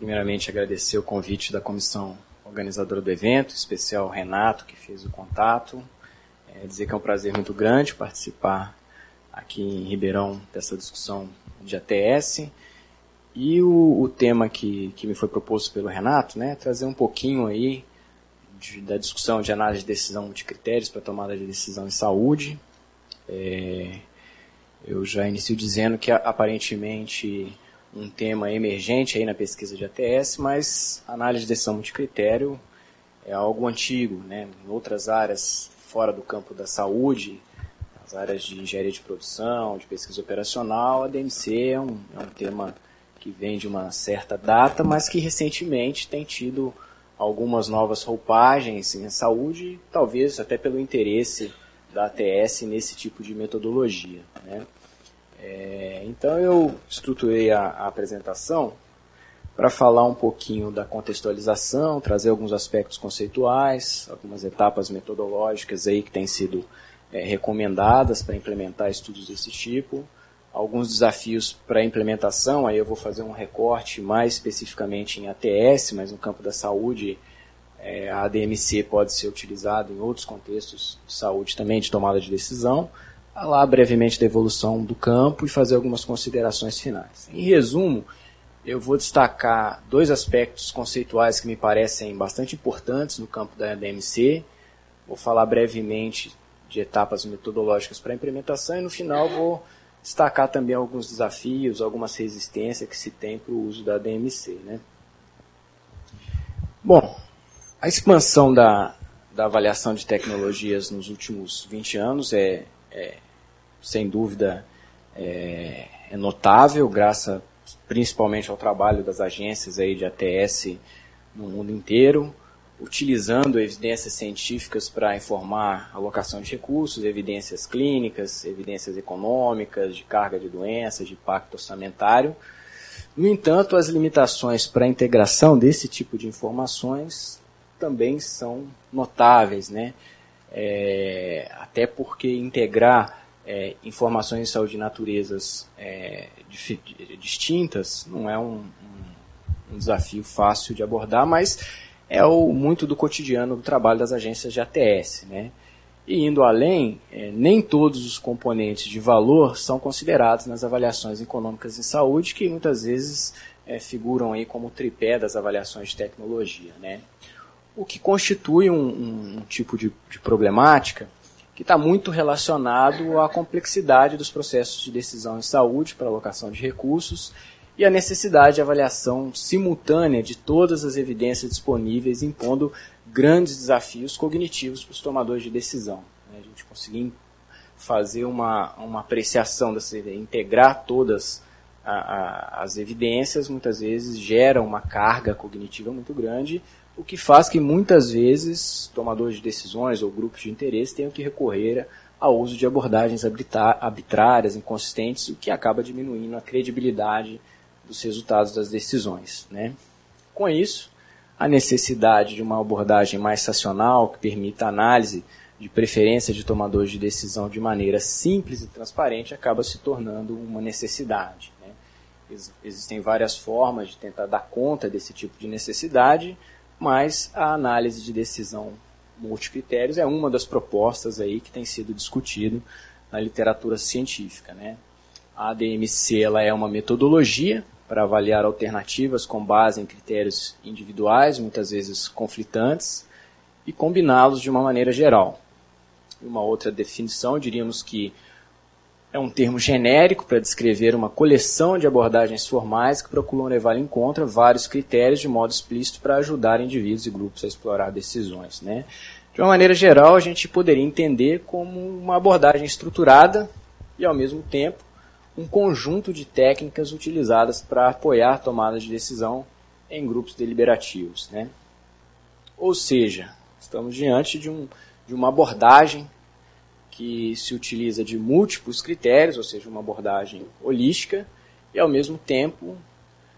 primeiramente agradecer o convite da comissão organizadora do evento, em especial o Renato, que fez o contato. É, dizer que é um prazer muito grande participar aqui em Ribeirão dessa discussão de ATS. E o, o tema que, que me foi proposto pelo Renato, né, trazer um pouquinho aí de, da discussão de análise de decisão de critérios para tomada de decisão em saúde. É, eu já inicio dizendo que aparentemente um tema emergente aí na pesquisa de ATS, mas análise de decisão multicritério é algo antigo, né? Em outras áreas fora do campo da saúde, as áreas de engenharia de produção, de pesquisa operacional, a DMC é um, é um tema que vem de uma certa data, mas que recentemente tem tido algumas novas roupagens em saúde, talvez até pelo interesse da ATS nesse tipo de metodologia. Né? É, então eu estruturei a, a apresentação para falar um pouquinho da contextualização, trazer alguns aspectos conceituais, algumas etapas metodológicas aí que têm sido é, recomendadas para implementar estudos desse tipo, alguns desafios para implementação, aí eu vou fazer um recorte mais especificamente em ATS, mas no campo da saúde é, a ADMC pode ser utilizada em outros contextos de saúde também, de tomada de decisão, falar brevemente da evolução do campo e fazer algumas considerações finais. Em resumo, eu vou destacar dois aspectos conceituais que me parecem bastante importantes no campo da DMC. Vou falar brevemente de etapas metodológicas para a implementação e no final vou destacar também alguns desafios, algumas resistências que se tem para o uso da DMC. Né? Bom, a expansão da, da avaliação de tecnologias nos últimos 20 anos é, é sem dúvida, é, é, notável, graças principalmente ao trabalho das agências aí de ATS no mundo inteiro, utilizando evidências científicas para informar a alocação de recursos, evidências clínicas, evidências econômicas, de carga de doenças, de impacto orçamentário. No entanto, as limitações para a integração desse tipo de informações também são notáveis, né? É, até porque integrar é, informações de saúde de naturezas é, distintas não é um, um, um, desafio fácil de abordar, mas é o, muito do cotidiano do trabalho das agências de ATS. Né? E indo além, é, nem todos os componentes de valor são considerados nas avaliações econômicas em saúde, que muitas vezes é, figuram aí como tripé das avaliações de tecnologia. Né? O que constitui um, um tipo de, de problemática que está muito relacionado à complexidade dos processos de decisão em saúde para alocação de recursos e a necessidade de avaliação simultânea de todas as evidências disponíveis, impondo grandes desafios cognitivos para os tomadores de decisão. Né? A gente conseguir fazer uma, uma apreciação, dessa, integrar todas a, a, as evidências, muitas vezes gera uma carga cognitiva muito grande o que faz que muitas vezes tomadores de decisões ou grupos de interesse tenham que recorrer ao uso de abordagens arbitrárias, inconsistentes, o que acaba diminuindo a credibilidade dos resultados das decisões. Né? Com isso, a necessidade de uma abordagem mais racional que permita a análise de preferência de tomadores de decisão de maneira simples e transparente acaba se tornando uma necessidade. Né? Existem várias formas de tentar dar conta desse tipo de necessidade, mas a análise de decisão multicritérios é uma das propostas aí que tem sido discutido na literatura científica. Né? A ADMC ela é uma metodologia para avaliar alternativas com base em critérios individuais, muitas vezes conflitantes, e combiná-los de uma maneira geral. Uma outra definição, diríamos que é um termo genérico para descrever uma coleção de abordagens formais que procuram levar em conta vários critérios de modo explícito para ajudar indivíduos e grupos a explorar decisões. Né? De uma maneira geral, a gente poderia entender como uma abordagem estruturada e, ao mesmo tempo, um conjunto de técnicas utilizadas para apoiar tomadas de decisão em grupos deliberativos. Né? Ou seja, estamos diante de, um, de uma abordagem que se utiliza de múltiplos critérios, ou seja, uma abordagem holística, e ao mesmo tempo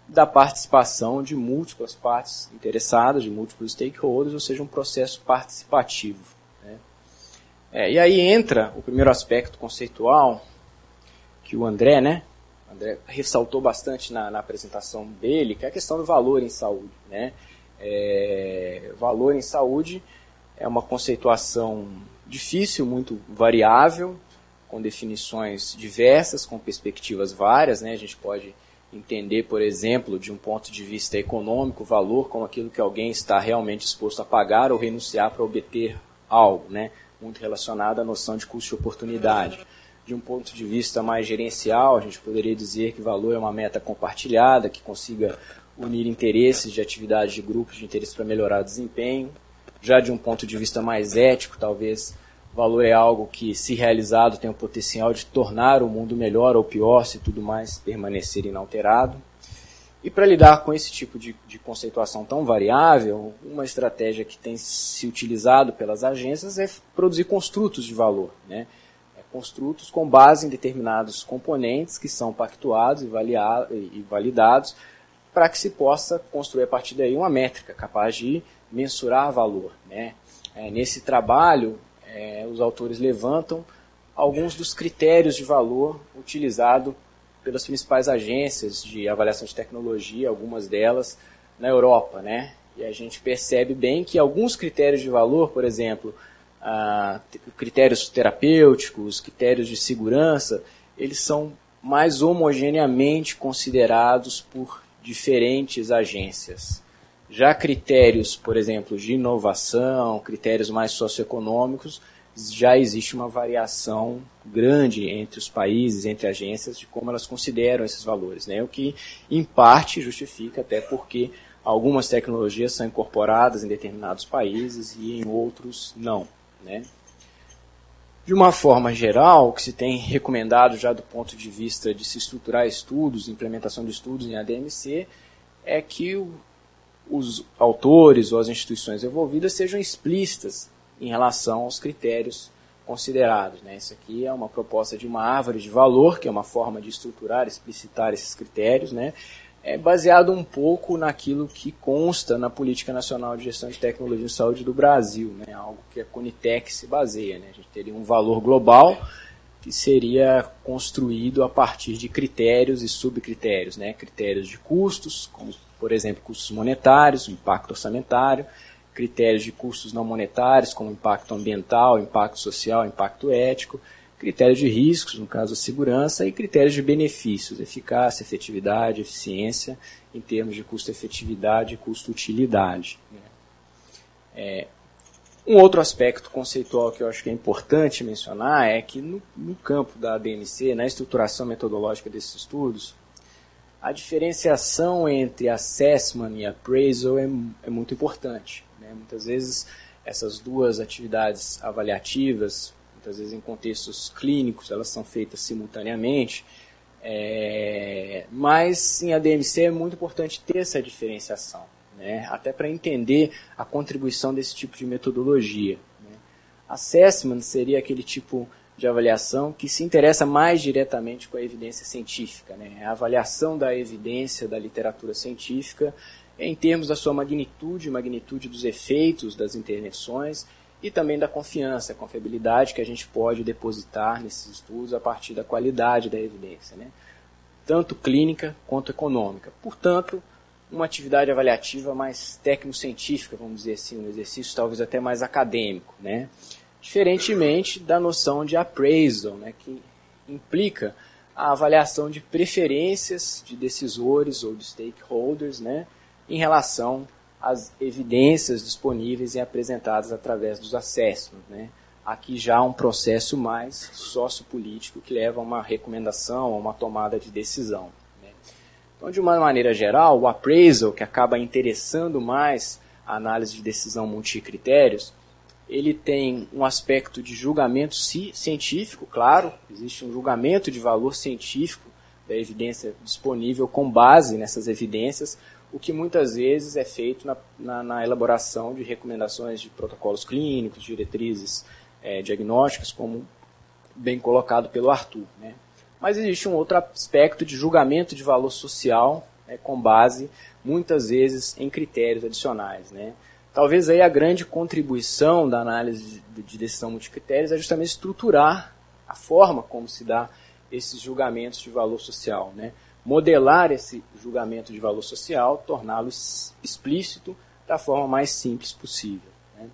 da participação de múltiplas partes interessadas, de múltiplos stakeholders, ou seja, um processo participativo. Né? É, e aí entra o primeiro aspecto conceitual que o André, né, André ressaltou bastante na, na, apresentação dele, que é a questão do valor em saúde. Né? É, valor em saúde é uma conceituação difícil, muito variável, com definições diversas, com perspectivas várias. Né? A gente pode entender, por exemplo, de um ponto de vista econômico, valor como aquilo que alguém está realmente disposto a pagar ou renunciar para obter algo, né? muito relacionado à noção de custo de oportunidade. De um ponto de vista mais gerencial, a gente poderia dizer que valor é uma meta compartilhada, que consiga unir interesses de atividades de grupos de interesse para melhorar o desempenho. Já de um ponto de vista mais ético, talvez valor é algo que, se realizado, tem o potencial de tornar o mundo melhor ou pior, se tudo mais permanecer inalterado. E para lidar com esse tipo de, de, conceituação tão variável, uma estratégia que tem se utilizado pelas agências é produzir construtos de valor. Né? É construtos com base em determinados componentes que são pactuados e, e validados para que se possa construir a partir daí uma métrica capaz de mensurar valor. Né? É, nesse trabalho, é, os autores levantam alguns dos critérios de valor utilizados pelas principais agências de avaliação de tecnologia, algumas delas na Europa, né? E a gente percebe bem que alguns critérios de valor, por exemplo, ah, critérios terapêuticos, critérios de segurança, eles são mais homogeneamente considerados por diferentes agências. Já critérios, por exemplo, de inovação, critérios mais socioeconômicos, já existe uma variação grande entre os países, entre agências, de como elas consideram esses valores, né? o que, em parte, justifica até porque algumas tecnologias são incorporadas em determinados países e em outros não. Né? De uma forma geral, o que se tem recomendado já do ponto de vista de se estruturar estudos, implementação de estudos em ADMC, é que os autores ou as instituições envolvidas sejam explícitas em relação aos critérios considerados. Né? Isso aqui é uma proposta de uma árvore de valor, que é uma forma de estruturar, explicitar esses critérios, né? é baseado um pouco naquilo que consta na Política Nacional de Gestão de Tecnologia e Saúde do Brasil, né? algo que a Conitec se baseia. Né? A gente teria um valor global que seria construído a partir de critérios e subcritérios, né? critérios de custos, como por exemplo, custos monetários, impacto orçamentário, critérios de custos não monetários, como impacto ambiental, impacto social, impacto ético, critérios de riscos, no caso a segurança, e critérios de benefícios, eficácia, efetividade, eficiência, em termos de custo-efetividade e custo-utilidade. Né? É, um outro aspecto conceitual que eu acho que é importante mencionar é que no, no campo da DMC, na estruturação metodológica desses estudos, a diferenciação entre assessment e appraisal é, é muito importante. Né? Muitas vezes essas duas atividades avaliativas, muitas vezes em contextos clínicos, elas são feitas simultaneamente, é, mas em ADMC é muito importante ter essa diferenciação, né? até para entender a contribuição desse tipo de metodologia. Né? Assessment seria aquele tipo de avaliação que se interessa mais diretamente com a evidência científica, né? a avaliação da evidência da literatura científica em termos da sua magnitude, magnitude dos efeitos das intervenções e também da confiança, confiabilidade que a gente pode depositar nesses estudos a partir da qualidade da evidência, né? tanto clínica quanto econômica. Portanto, uma atividade avaliativa mais técnico-científica, vamos dizer assim, um exercício talvez até mais acadêmico, né? Diferentemente da noção de appraisal, né, que implica a avaliação de preferências de decisores ou de stakeholders né, em relação às evidências disponíveis e apresentadas através dos acessos. Né. Aqui já um processo mais sociopolítico que leva a uma recomendação, a uma tomada de decisão. Né. Então, de uma maneira geral, o appraisal, que acaba interessando mais a análise de decisão multicritérios, ele tem um aspecto de julgamento científico, claro, existe um julgamento de valor científico da evidência disponível com base nessas evidências, o que muitas vezes é feito na, na, na elaboração de recomendações de protocolos clínicos, diretrizes é, diagnósticas, como bem colocado pelo Arthur. Né? Mas existe um outro aspecto de julgamento de valor social, né, com base, muitas vezes, em critérios adicionais. Né? Talvez aí a grande contribuição da análise de decisão multicritérios é justamente estruturar a forma como se dá esses julgamentos de valor social. Né? Modelar esse julgamento de valor social, torná-lo explícito da forma mais simples possível. Né?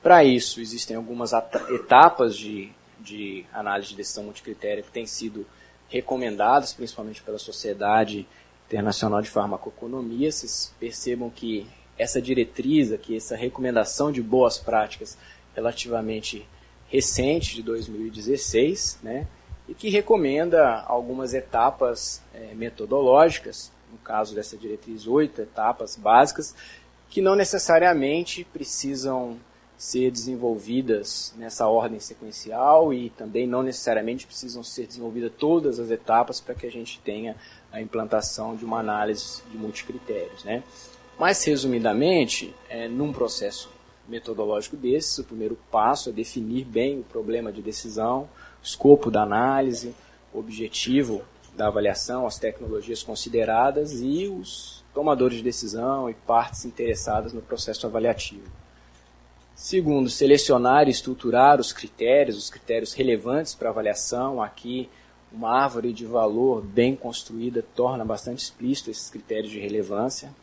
Para isso, existem algumas etapas de, de análise de decisão multicritério que têm sido recomendadas, principalmente pela Sociedade Internacional de Farmacoeconomia. Vocês percebam que essa diretriz aqui, essa recomendação de boas práticas relativamente recente, de 2016, né, e que recomenda algumas etapas é, metodológicas, no caso dessa diretriz, oito etapas básicas, que não necessariamente precisam ser desenvolvidas nessa ordem sequencial e também não necessariamente precisam ser desenvolvidas todas as etapas para que a gente tenha a implantação de uma análise de multicritérios. Né? Mas, resumidamente, é, num processo metodológico desses, o primeiro passo é definir bem o problema de decisão, o escopo da análise, o objetivo da avaliação, as tecnologias consideradas e os tomadores de decisão e partes interessadas no processo avaliativo. Segundo, selecionar e estruturar os critérios, os critérios relevantes para avaliação. Aqui, uma árvore de valor bem construída torna bastante explícito esses critérios de relevância.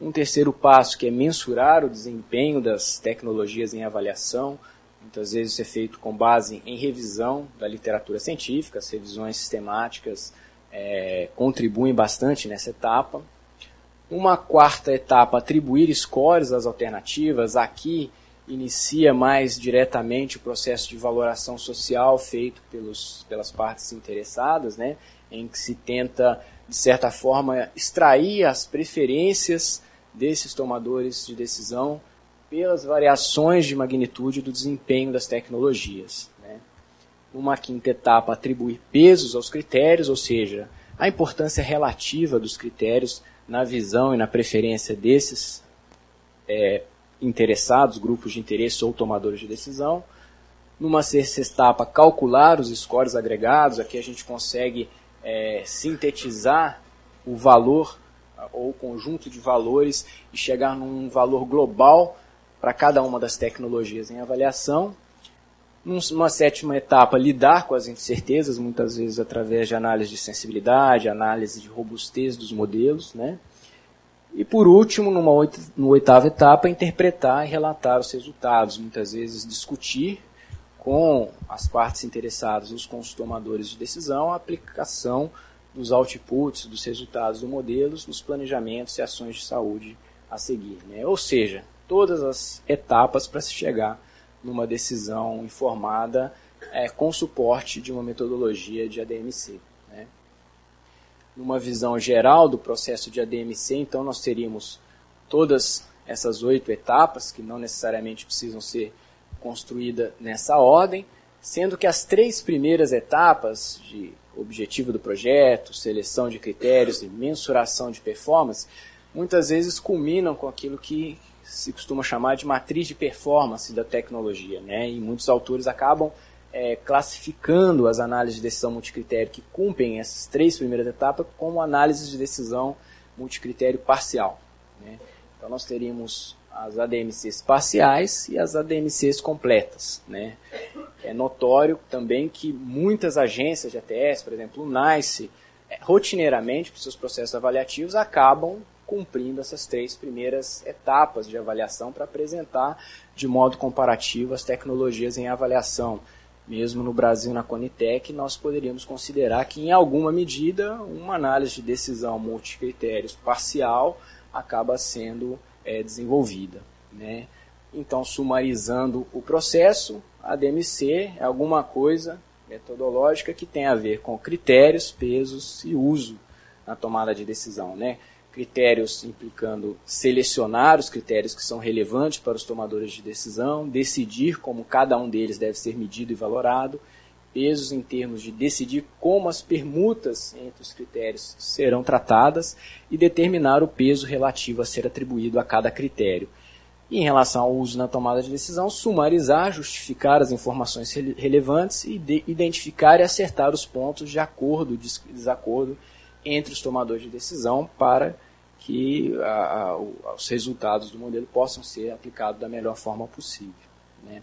Um terceiro passo, que é mensurar o desempenho das tecnologias em avaliação, muitas vezes isso é feito com base em revisão da literatura científica, as revisões sistemáticas é, contribuem bastante nessa etapa. Uma quarta etapa, atribuir scores às alternativas. Aqui inicia mais diretamente o processo de valoração social feito pelos, pelas partes interessadas, né, em que se tenta, de certa forma, extrair as preferências desses tomadores de decisão pelas variações de magnitude do desempenho das tecnologias. Né. Uma quinta etapa, atribuir pesos aos critérios, ou seja, a importância relativa dos critérios na visão e na preferência desses é, interessados, grupos de interesse ou tomadores de decisão. Numa sexta etapa, calcular os scores agregados. Aqui a gente consegue é, sintetizar o valor ou o conjunto de valores e chegar num valor global para cada uma das tecnologias em avaliação. Numa sétima etapa, lidar com as incertezas, muitas vezes através de análise de sensibilidade, análise de robustez dos modelos, né? E por último, numa oitava etapa, interpretar e relatar os resultados, muitas vezes discutir com as partes interessadas, os tomadores de decisão, a aplicação dos outputs, dos resultados dos modelos, nos planejamentos e ações de saúde a seguir. Né? Ou seja, todas as etapas para se chegar numa decisão informada é, com suporte de uma metodologia de ADMC numa visão geral do processo de ADMC, então nós teríamos todas essas oito etapas, que não necessariamente precisam ser construídas nessa ordem, sendo que as três primeiras etapas de objetivo do projeto, seleção de critérios e mensuração de performance, muitas vezes culminam com aquilo que se costuma chamar de matriz de performance da tecnologia, né? E muitos autores acabam é, classificando as análises de decisão multicritério que cumprem essas três primeiras etapas como análises de decisão multicritério parcial. Né? Então nós teríamos as ADMCs parciais e as ADMCs completas. Né? É notório também que muitas agências de ATS, por exemplo o NICE, é, rotineiramente, para seus processos avaliativos, acabam cumprindo essas três primeiras etapas de avaliação para apresentar de modo comparativo as tecnologias em avaliação mesmo no Brasil, na Conitec, nós poderíamos considerar que, em alguma medida, uma análise de decisão multicritérios parcial acaba sendo é, desenvolvida. Né? Então, sumarizando o processo, a DMC é alguma coisa metodológica que tem a ver com critérios, pesos e uso na tomada de decisão. Né? critérios implicando selecionar os critérios que são relevantes para os tomadores de decisão, decidir como cada um deles deve ser medido e valorado, pesos em termos de decidir como as permutas entre os critérios serão tratadas e determinar o peso relativo a ser atribuído a cada critério. E em relação ao uso na tomada de decisão, sumarizar, justificar as informações relevantes e identificar e acertar os pontos de acordo, de desacordo entre os tomadores de decisão para que a, a, os resultados do modelo possam ser aplicados da melhor forma possível. Né?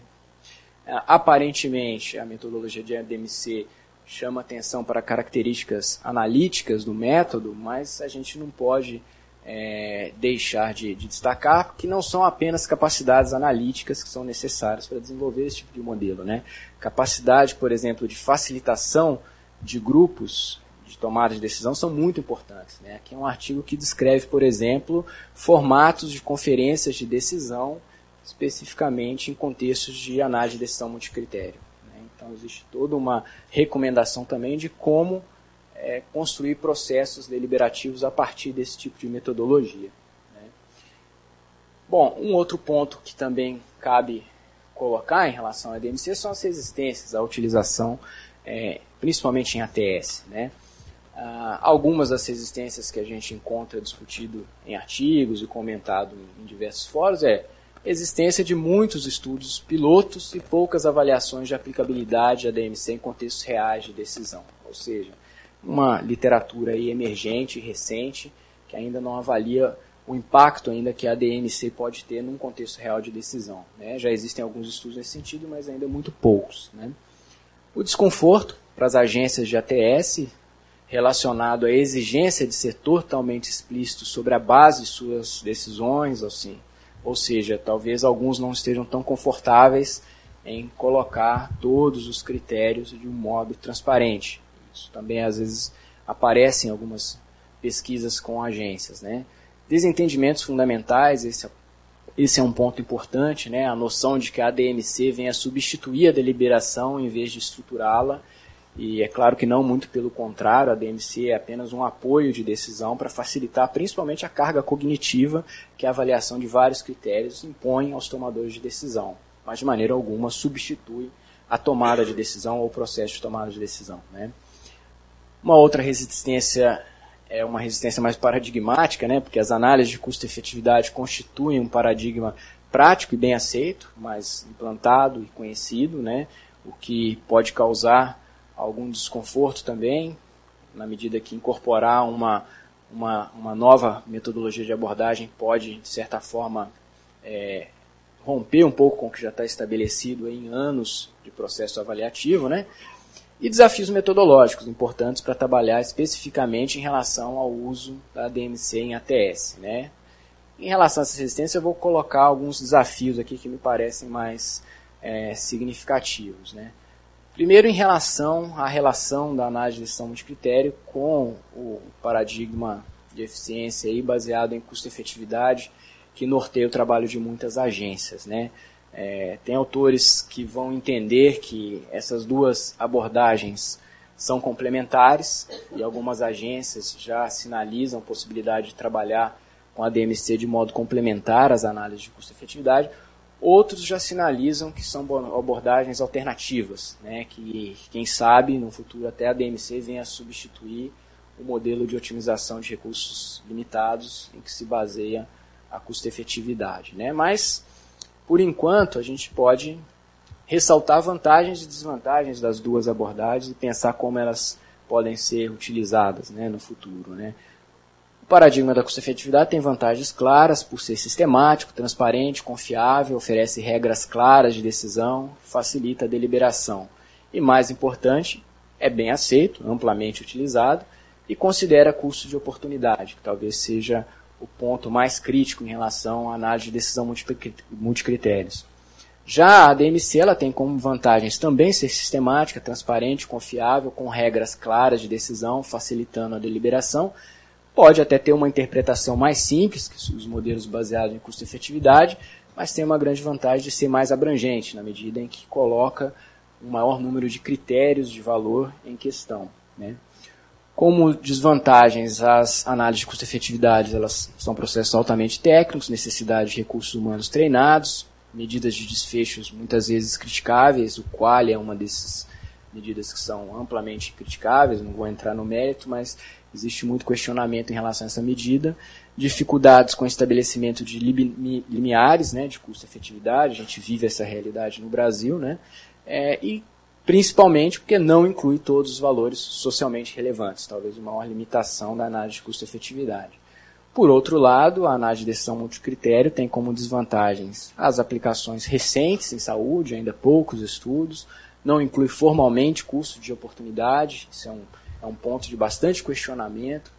Aparentemente, a metodologia de ADMC chama atenção para características analíticas do método, mas a gente não pode é, deixar de, de, destacar que não são apenas capacidades analíticas que são necessárias para desenvolver esse tipo de modelo. Né? Capacidade, por exemplo, de facilitação de grupos de tomada de decisão são muito importantes. Né? Aqui é um artigo que descreve, por exemplo, formatos de conferências de decisão, especificamente em contextos de análise de decisão multicritério. Né? Então, existe toda uma recomendação também de como é, construir processos deliberativos a partir desse tipo de metodologia. Né? Bom, um outro ponto que também cabe colocar em relação à DMC são as resistências à utilização, é, principalmente em ATS. Né? Ah, algumas das resistências que a gente encontra discutido em artigos e comentado em, em diversos fóruns é existência de muitos estudos pilotos e poucas avaliações de aplicabilidade da DMC em contextos reais de decisão. Ou seja, uma literatura emergente, recente, que ainda não avalia o impacto ainda que a DMC pode ter num contexto real de decisão. Né? Já existem alguns estudos nesse sentido, mas ainda muito poucos. Né? O desconforto para as agências de ATS, relacionado à exigência de ser totalmente explícito sobre a base de suas decisões, assim, ou seja, talvez alguns não estejam tão confortáveis em colocar todos os critérios de um modo transparente. Isso também às vezes aparece em algumas pesquisas com agências. Né? Desentendimentos fundamentais, esse é, esse é um ponto importante, né? a noção de que a ADMC vem a substituir a deliberação em vez de estruturá-la. E é claro que não muito pelo contrário, a DMC é apenas um apoio de decisão para facilitar principalmente a carga cognitiva que a avaliação de vários critérios impõe aos tomadores de decisão, mas de maneira alguma substitui a tomada de decisão ou o processo de tomada de decisão. Né? Uma outra resistência é uma resistência mais paradigmática, né, porque as análises de custo-efetividade constituem um paradigma prático e bem aceito, mas implantado e conhecido, né, o que pode causar algum desconforto também, na medida que incorporar uma, uma, uma nova metodologia de abordagem pode, de certa forma, é, romper um pouco com o que já está estabelecido em anos de processo avaliativo, né? e desafios metodológicos importantes para trabalhar especificamente em relação ao uso da DMC em ATS. Né? Em relação a essa resistência, eu vou colocar alguns desafios aqui que me parecem mais é, significativos. Né? Primeiro, em relação à relação da análise de decisão multicritério com o paradigma de eficiência aí, baseado em custo-efetividade, que norteia o trabalho de muitas agências. Né? É, tem autores que vão entender que essas duas abordagens são complementares e algumas agências já sinalizam a possibilidade de trabalhar com a DMC de modo complementar às análises de custo-efetividade. Outros já sinalizam que são abordagens alternativas, né, que quem sabe no futuro até a DMC venha substituir o modelo de otimização de recursos limitados em que se baseia a custo-efetividade. Né? Mas por enquanto, a gente pode ressaltar vantagens e desvantagens das duas abordagens e pensar como elas podem ser utilizadas né, no futuro. Né. Paradigma da custo-efetividade tem vantagens claras por ser sistemático, transparente, confiável, oferece regras claras de decisão, facilita a deliberação. E mais importante, é bem aceito, amplamente utilizado e considera custo de oportunidade, que talvez seja o ponto mais crítico em relação à análise de decisão multicritérios. Já a DMC ela tem como vantagens também ser sistemática, transparente, confiável, com regras claras de decisão, facilitando a deliberação. Pode até ter uma interpretação mais simples que os modelos baseados em custo-efetividade, mas tem uma grande vantagem de ser mais abrangente, na medida em que coloca um maior número de critérios de valor em questão. Né? Como desvantagens, as análises de custo-efetividade elas são processos altamente técnicos, necessidade de recursos humanos treinados, medidas de desfechos muitas vezes criticáveis, o qual é uma dessas medidas que são amplamente criticáveis, não vou entrar no mérito, mas existe muito questionamento em relação a essa medida, dificuldades com o estabelecimento de limiares né, de custo-efetividade, a gente vive essa realidade no Brasil, né, é, e principalmente porque não inclui todos os valores socialmente relevantes, talvez uma maior limitação da análise de custo-efetividade. Por outro lado, a análise de decisão multicritério tem como desvantagens as aplicações recentes em saúde, ainda poucos estudos, não inclui formalmente custo de oportunidade, isso é um, é um ponto de bastante questionamento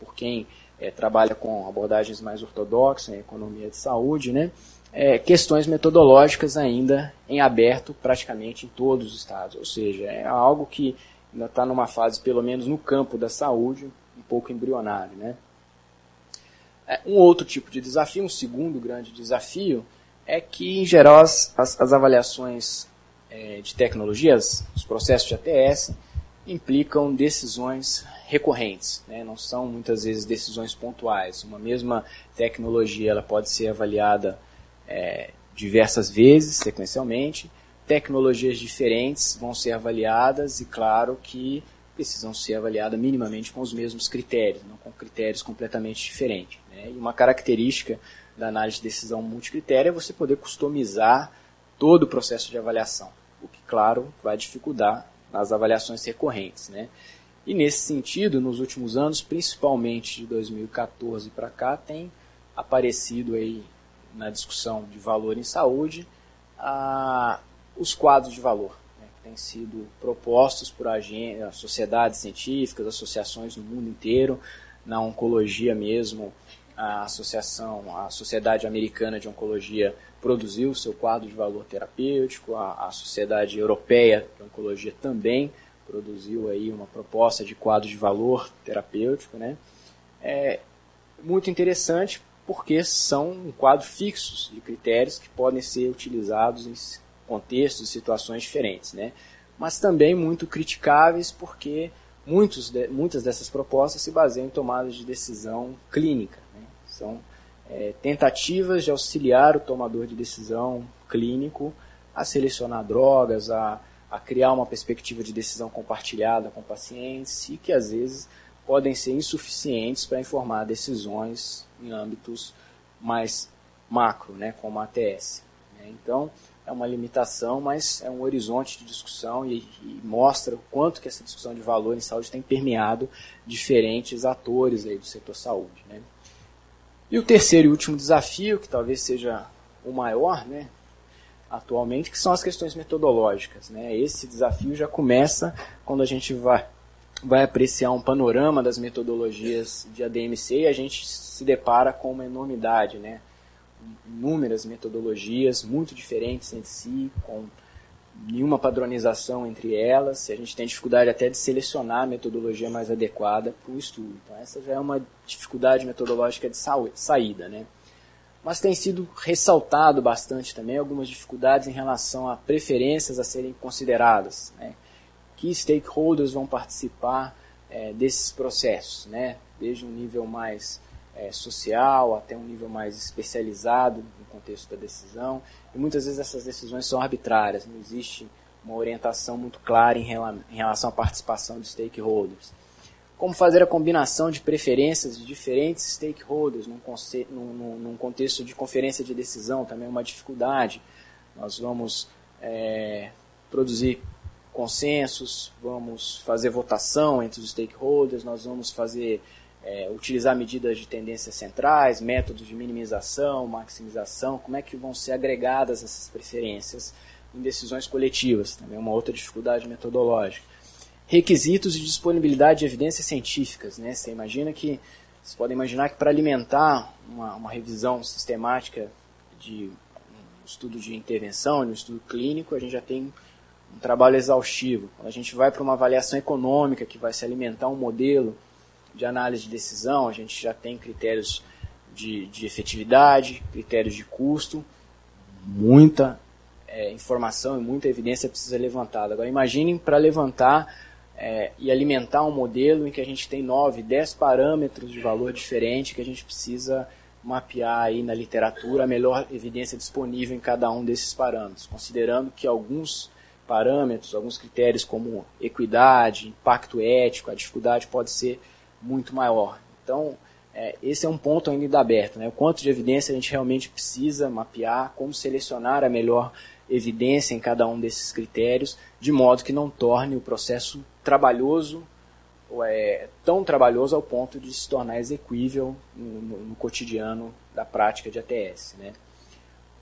por quem é, trabalha com abordagens mais ortodoxas em economia de saúde, né? É, questões metodológicas ainda em aberto praticamente em todos os estados, ou seja, é algo que ainda está numa fase, pelo menos no campo da saúde, um pouco embrionário. Né? É, um outro tipo de desafio, um segundo grande desafio, é que, em geral, as, as, avaliações é, de tecnologias, os processos de ATS, implicam decisões recorrentes, né? não são muitas vezes decisões pontuais. Uma mesma tecnologia ela pode ser avaliada é, diversas vezes, sequencialmente. Tecnologias diferentes vão ser avaliadas e, claro, que precisam ser avaliadas minimamente com os mesmos critérios, não com critérios completamente diferentes. Né? E uma característica da análise de decisão multicritério é você poder customizar todo o processo de avaliação, o que, claro, vai dificultar nas avaliações recorrentes. Né? E nesse sentido, nos últimos anos, principalmente de 2014 para cá, tem aparecido aí na discussão de valor em saúde a, os quadros de valor, né, que têm sido propostos por sociedades científicas, associações no mundo inteiro, na oncologia mesmo, a associação, a Sociedade Americana de Oncologia produziu o seu quadro de valor terapêutico, a, a Sociedade Europeia de Oncologia também produziu aí uma proposta de quadro de valor terapêutico, né? É muito interessante porque são quadros fixos de critérios que podem ser utilizados em contextos e situações diferentes, né? Mas também muito criticáveis porque muitos de, muitas dessas propostas se baseiam em tomadas de decisão clínica, né? São é, tentativas de auxiliar o tomador de decisão clínico a selecionar drogas, a a criar uma perspectiva de decisão compartilhada com pacientes e que às vezes podem ser insuficientes para informar decisões em âmbitos mais macro, né, como a ATS. Então, é uma limitação, mas é um horizonte de discussão e, e, mostra o quanto que essa discussão de valor em saúde tem permeado diferentes atores aí do setor saúde. Né. E o terceiro e último desafio, que talvez seja o maior, né, atualmente, que são as questões metodológicas. Né? Esse desafio já começa quando a gente vai, vai apreciar um panorama das metodologias de ADMC e a gente se depara com uma enormidade, né? inúmeras metodologias muito diferentes entre si, com nenhuma padronização entre elas, e a gente tem dificuldade até de selecionar a metodologia mais adequada para o estudo. Então essa já é uma dificuldade metodológica de saída. Né? mas tem sido ressaltado bastante também algumas dificuldades em relação a preferências a serem consideradas. Né? Que stakeholders vão participar é, desses processos, né? desde um nível mais é, social até um nível mais especializado no contexto da decisão. E muitas vezes essas decisões são arbitrárias, não existe uma orientação muito clara em, em relação à participação de stakeholders como fazer a combinação de preferências de diferentes stakeholders num, num, num contexto de conferência de decisão, também é uma dificuldade. Nós vamos é, produzir consensos, vamos fazer votação entre os stakeholders, nós vamos fazer é, utilizar medidas de tendências centrais, métodos de minimização, maximização, como é que vão ser agregadas essas preferências em decisões coletivas, também é uma outra dificuldade metodológica requisitos de disponibilidade de evidências científicas. Né? Você imagina que, você pode imaginar que para alimentar uma, uma, revisão sistemática de um estudo de intervenção, de um estudo clínico, a gente já tem um trabalho exaustivo. Quando a gente vai para uma avaliação econômica que vai se alimentar um modelo de análise de decisão, a gente já tem critérios de, de efetividade, critérios de custo, muita é, informação e muita evidência precisa ser levantada. Agora imaginem para levantar é, e alimentar um modelo em que a gente tem 9, 10 parâmetros de valor diferente que a gente precisa mapear aí na literatura a melhor evidência disponível em cada um desses parâmetros, considerando que alguns parâmetros, alguns critérios como equidade, impacto ético, a dificuldade pode ser muito maior. Então, é, esse é um ponto ainda aberto, né? o quanto de evidência a gente realmente precisa mapear, como selecionar a melhor evidência em cada um desses critérios, de modo que não torne o processo trabalhoso, ou é tão trabalhoso ao ponto de se tornar exequível no, no, no cotidiano da prática de ATS. Né?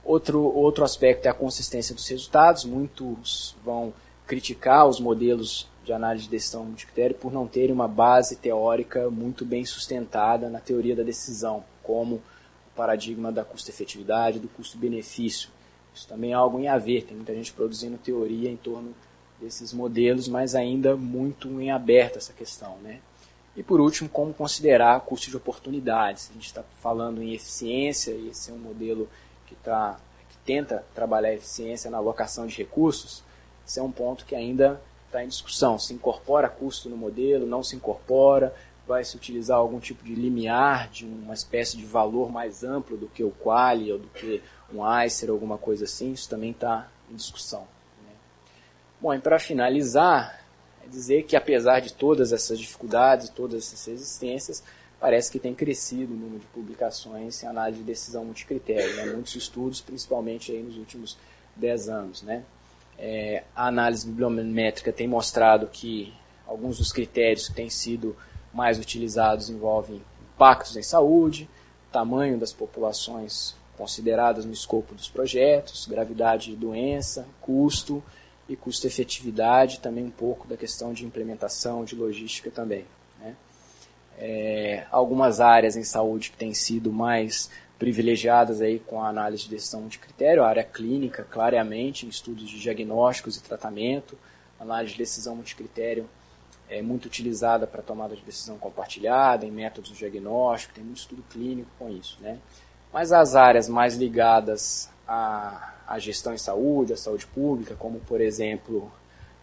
Outro, outro aspecto é a consistência dos resultados. Muitos vão criticar os modelos de análise de decisão multicritério por não terem uma base teórica muito bem sustentada na teoria da decisão, como o paradigma da custo-efetividade, do custo-benefício. Isso também é algo em haver, tem muita gente produzindo teoria em torno desses modelos, mas ainda muito em aberto essa questão. Né? E por último, como considerar custo de oportunidades. A gente está falando em eficiência, e esse é um modelo que, tá, que tenta trabalhar a eficiência na alocação de recursos. Esse é um ponto que ainda está em discussão. Se incorpora custo no modelo, não se incorpora, vai se utilizar algum tipo de limiar, de uma espécie de valor mais amplo do que o quali ou do que um ICER, alguma coisa assim, isso também está em discussão. Né? Bom, e para finalizar, é dizer que apesar de todas essas dificuldades, todas essas resistências, parece que tem crescido o número de publicações em análise de decisão multicritério. Né? Muitos estudos, principalmente aí nos últimos 10 anos. Né? É, a análise bibliométrica tem mostrado que alguns dos critérios que têm sido mais utilizados envolvem impactos em saúde, tamanho das populações consideradas no escopo dos projetos, gravidade de doença, custo e custo-efetividade, também um pouco da questão de implementação, de logística também. Né? É, algumas áreas em saúde que têm sido mais privilegiadas aí com a análise de decisão de critério, a área clínica, claramente, em estudos de diagnósticos e tratamento, análise de decisão multicritério é muito utilizada para tomada de decisão compartilhada, em métodos de diagnóstico, tem muito estudo clínico com isso. Né? Mas as áreas mais ligadas à, à gestão em saúde, à saúde pública, como por exemplo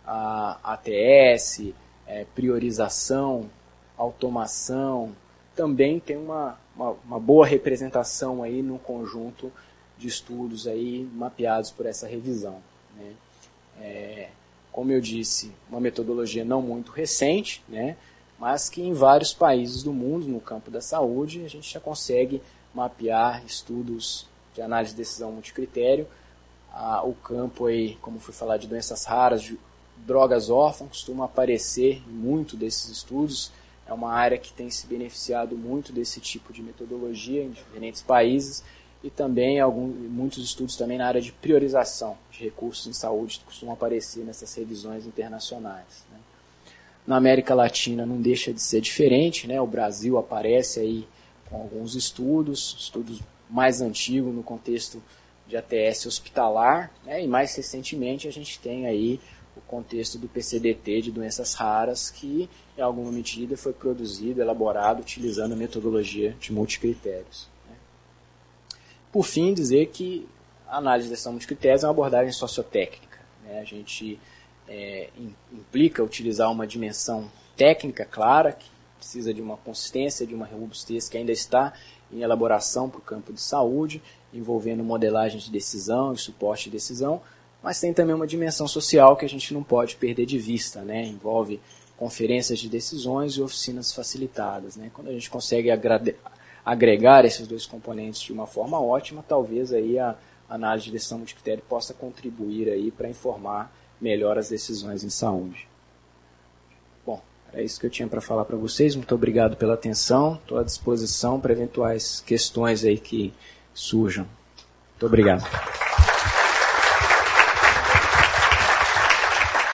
a ATS, é, priorização, automação, também tem uma, uma, uma, boa representação aí no conjunto de estudos aí mapeados por essa revisão. Né? É, como eu disse, uma metodologia não muito recente, né? mas que em vários países do mundo, no campo da saúde, a gente já consegue mapear estudos de análise de decisão multicritério. Ah, o campo aí, como fui falar de doenças raras, de drogas órfãs, costuma aparecer em muito desses estudos é uma área que tem se beneficiado muito desse tipo de metodologia em diferentes países e também alguns, muitos estudos também na área de priorização de recursos em saúde costumam aparecer nessas revisões internacionais. Né? Na América Latina não deixa de ser diferente, né? o Brasil aparece aí com alguns estudos, estudos mais antigos no contexto de ATS hospitalar, né? e mais recentemente a gente tem aí o contexto do PCDT de doenças raras, que em alguma medida foi produzido, elaborado, utilizando a metodologia de multicritérios. Né? Por fim, dizer que a análise de decisão multicritérios é uma abordagem sociotécnica. Né? A gente é, implica utilizar uma dimensão técnica clara, que precisa de uma consistência, de uma robustez que ainda está em elaboração para o campo de saúde, envolvendo modelagem de decisão e suporte de decisão, mas tem também uma dimensão social que a gente não pode perder de vista, né? Envolve conferências de decisões e oficinas facilitadas, né? Quando a gente consegue agregar esses dois componentes de uma forma ótima, talvez aí a análise de decisão multicritério possa contribuir aí para informar melhor as decisões em saúde. Bom, é isso que eu tinha para falar para vocês. Muito obrigado pela atenção. Estou à disposição para eventuais questões aí que surjam. Muito obrigado.